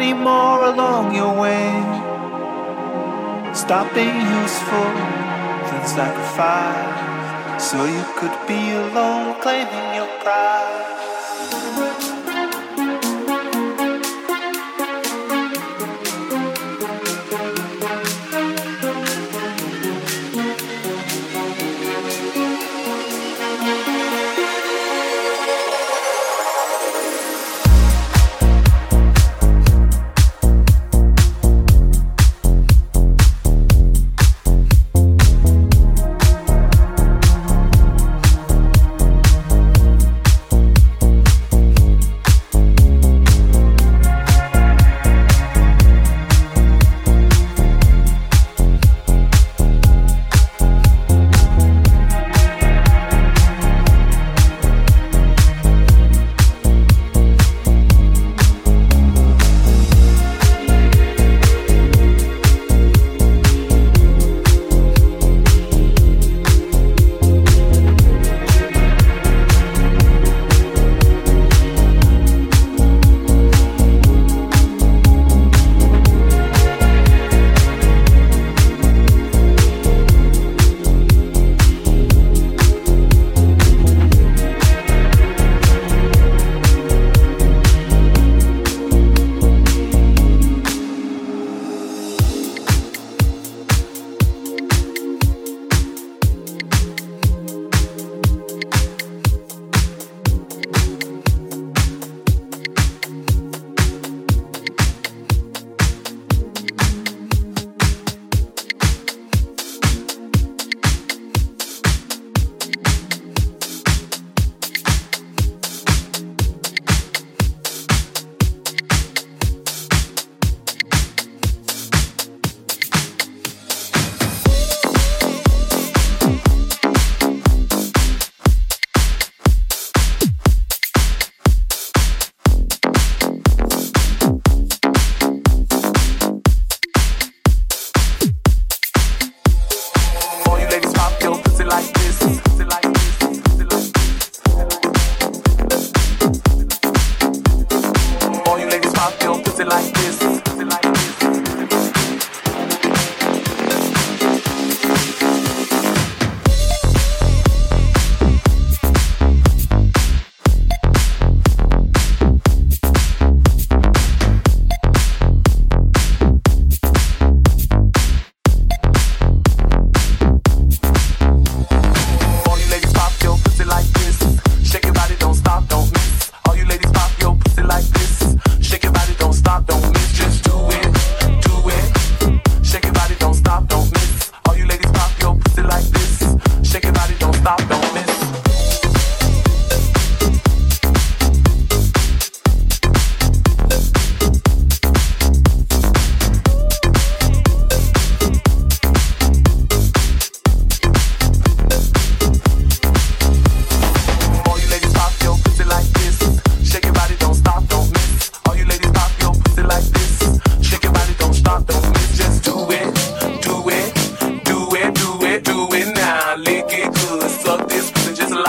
many more along your way. Stop being useful, then sacrifice, so you could be alone claiming your prize.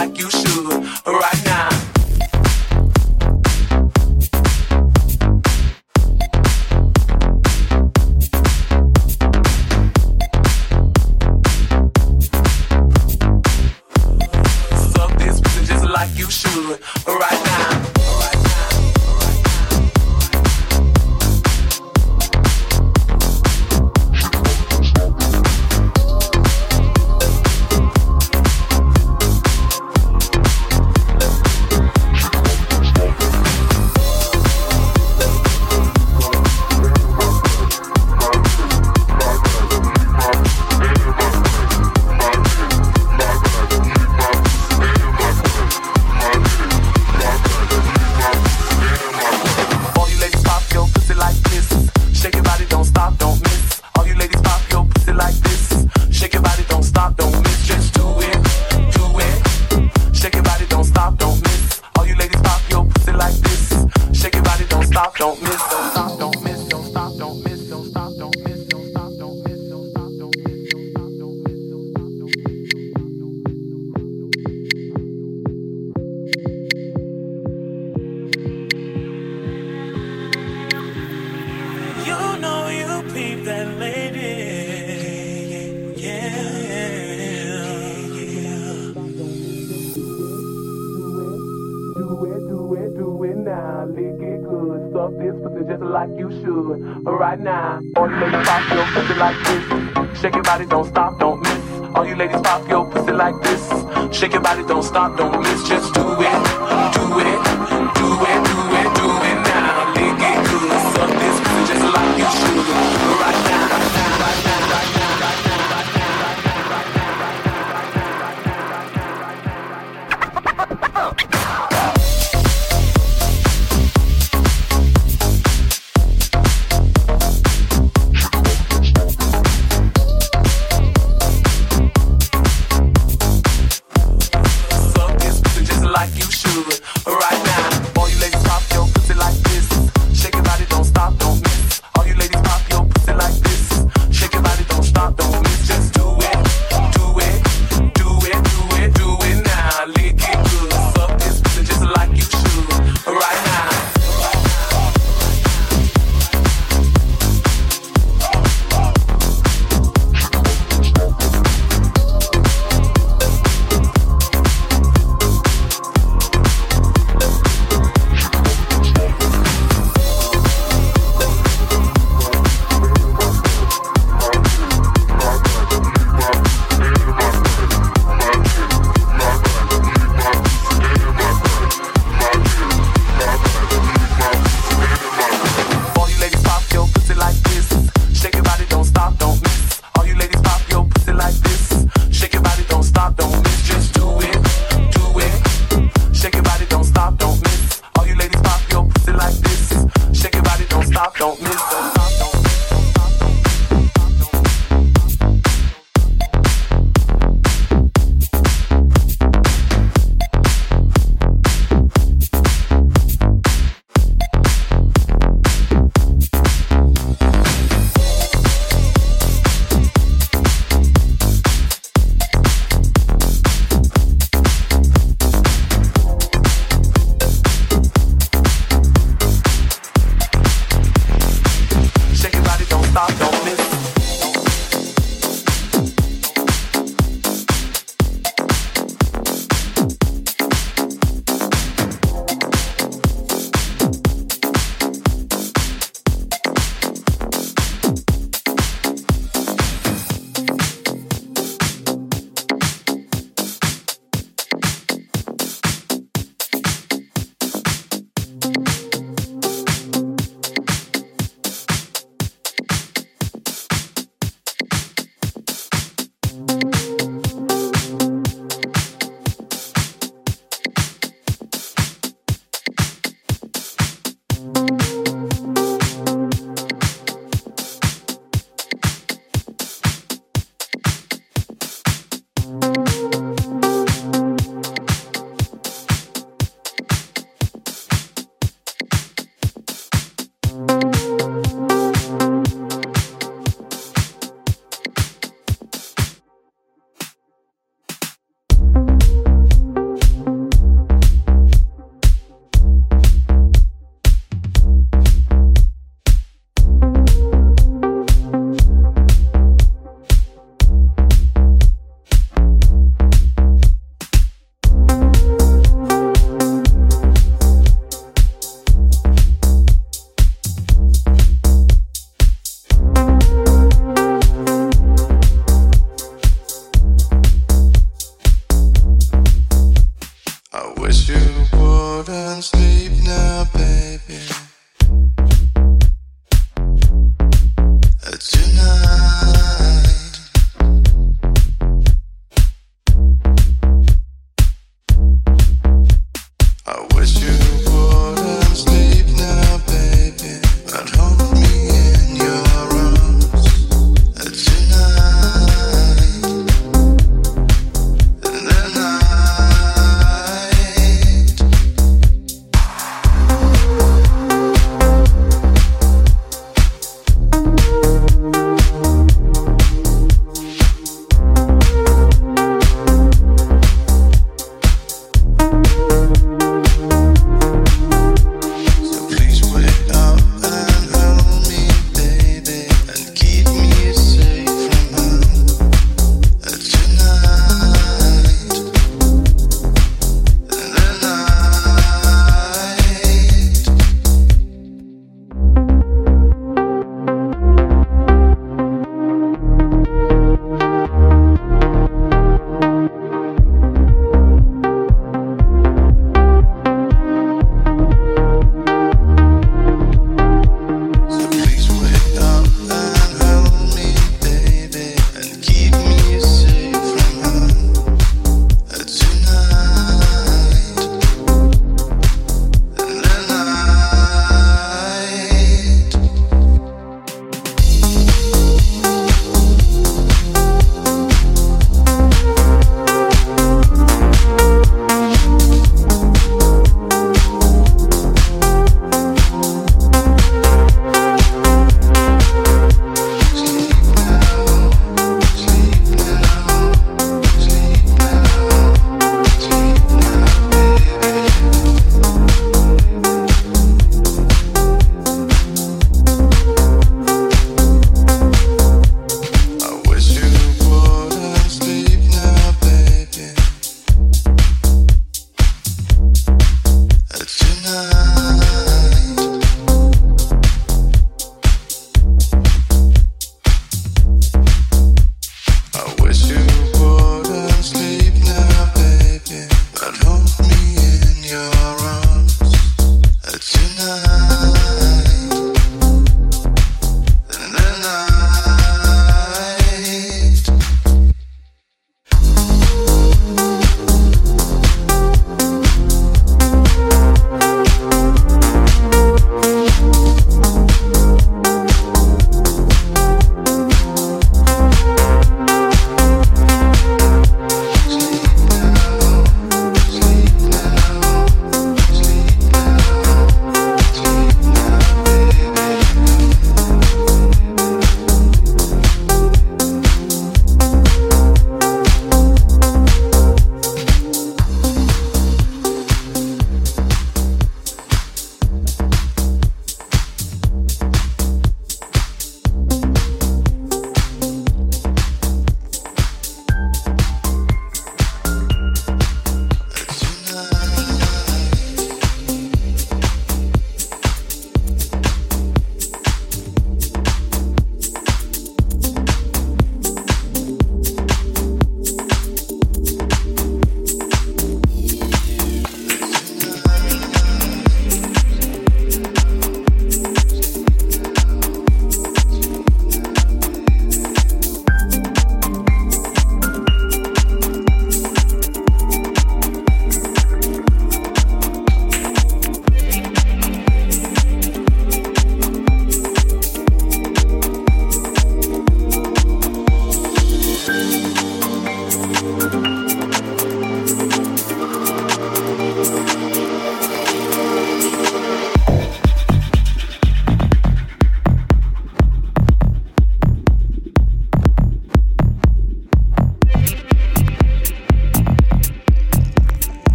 like you should.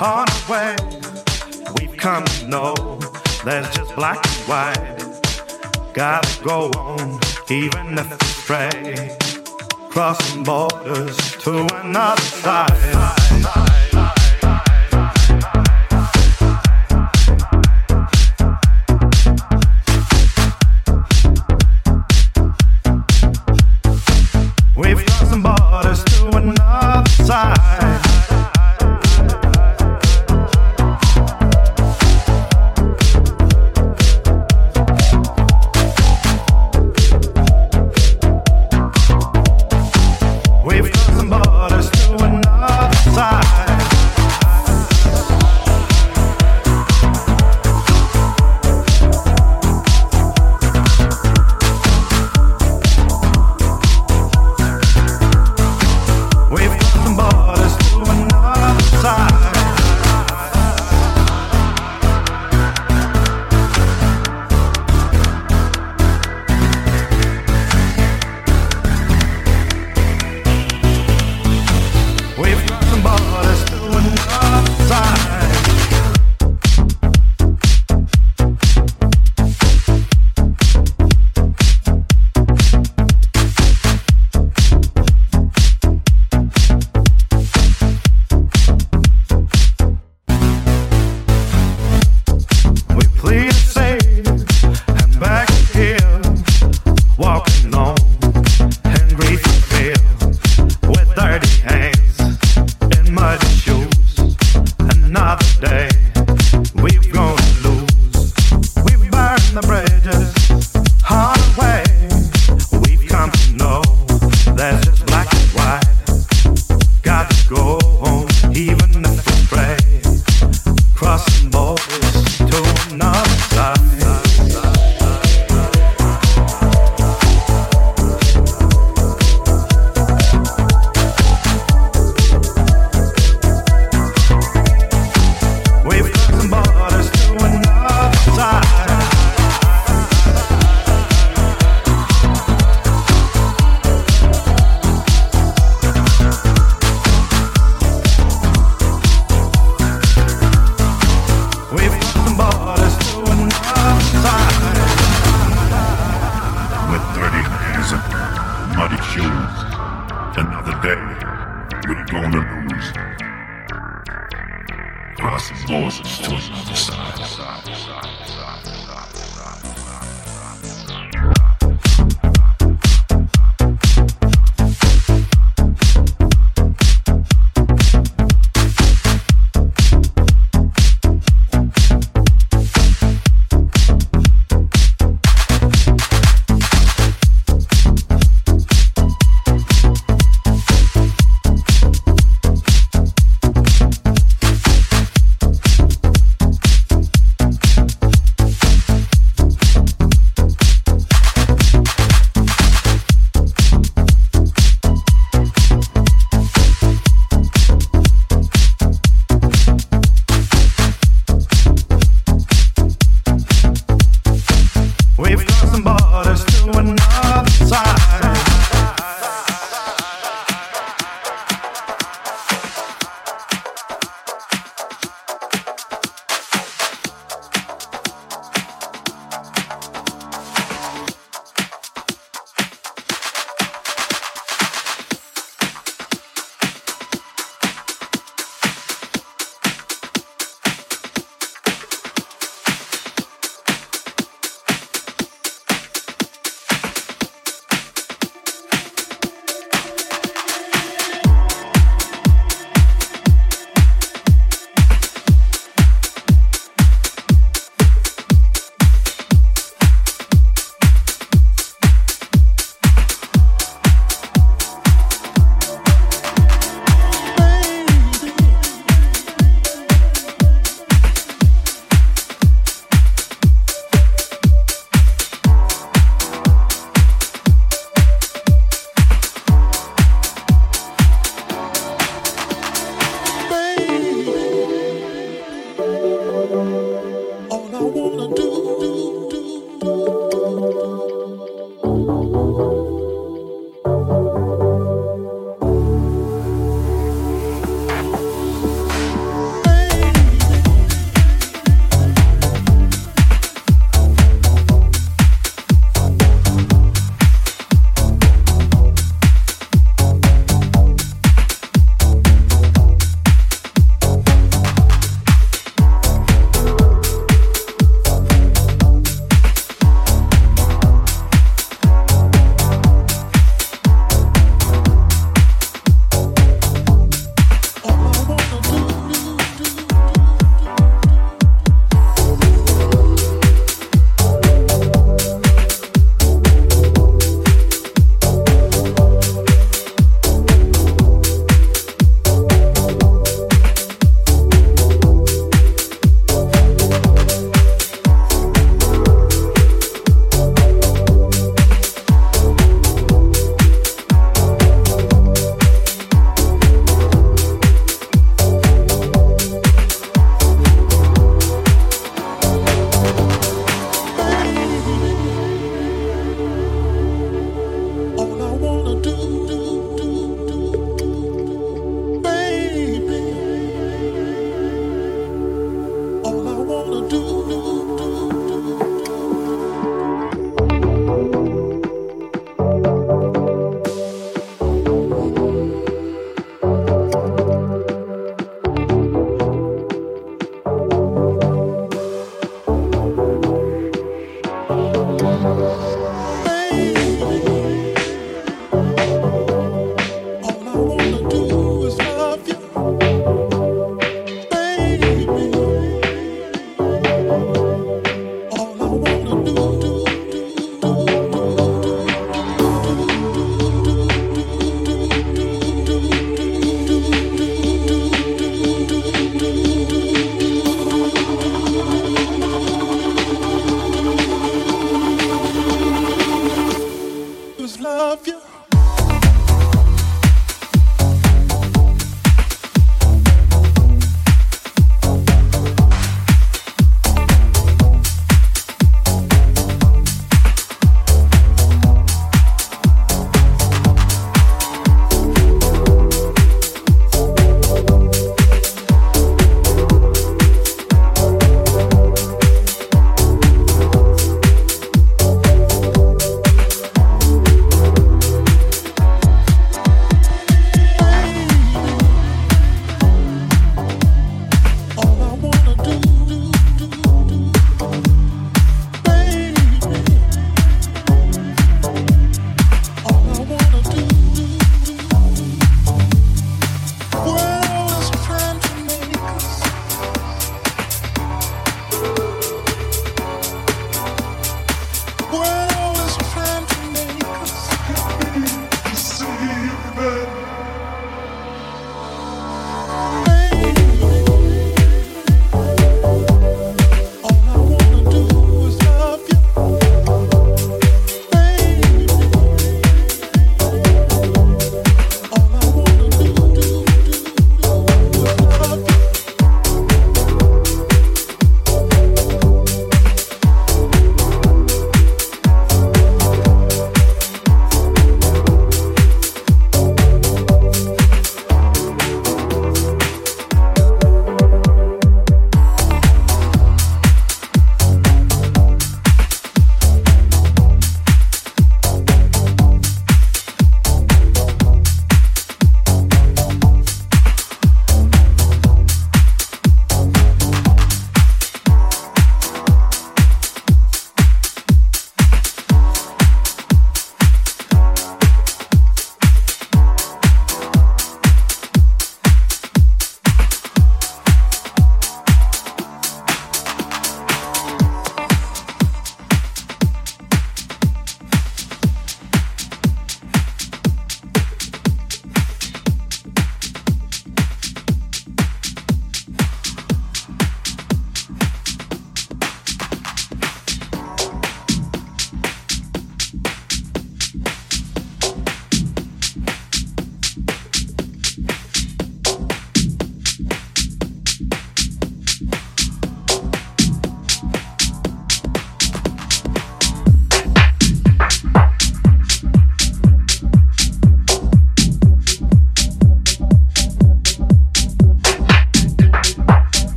on our way. We've come to know there's just black and white. Gotta go on, even if it's gray. Crossing borders to another side.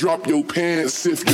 Drop your pants if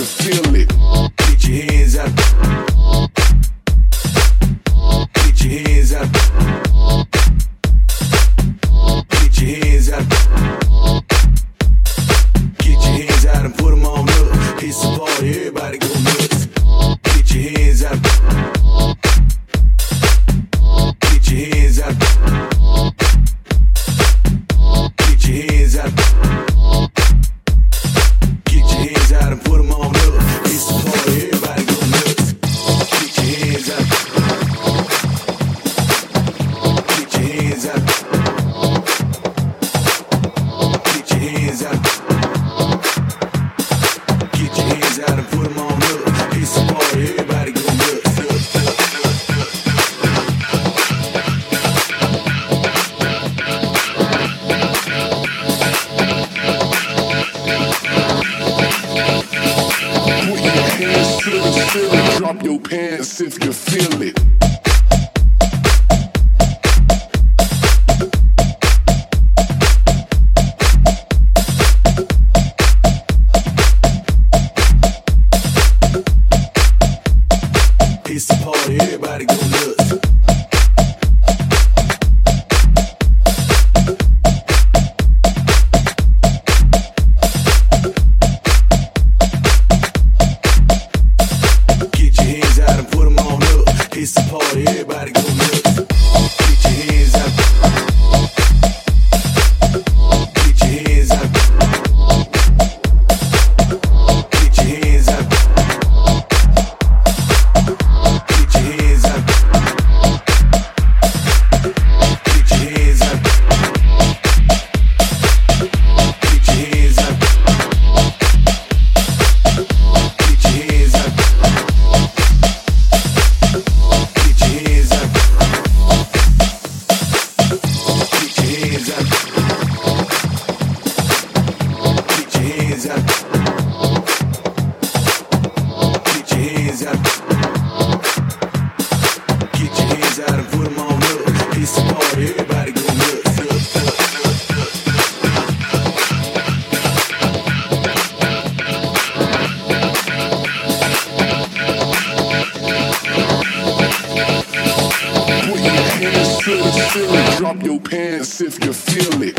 drop your pants if you feel it.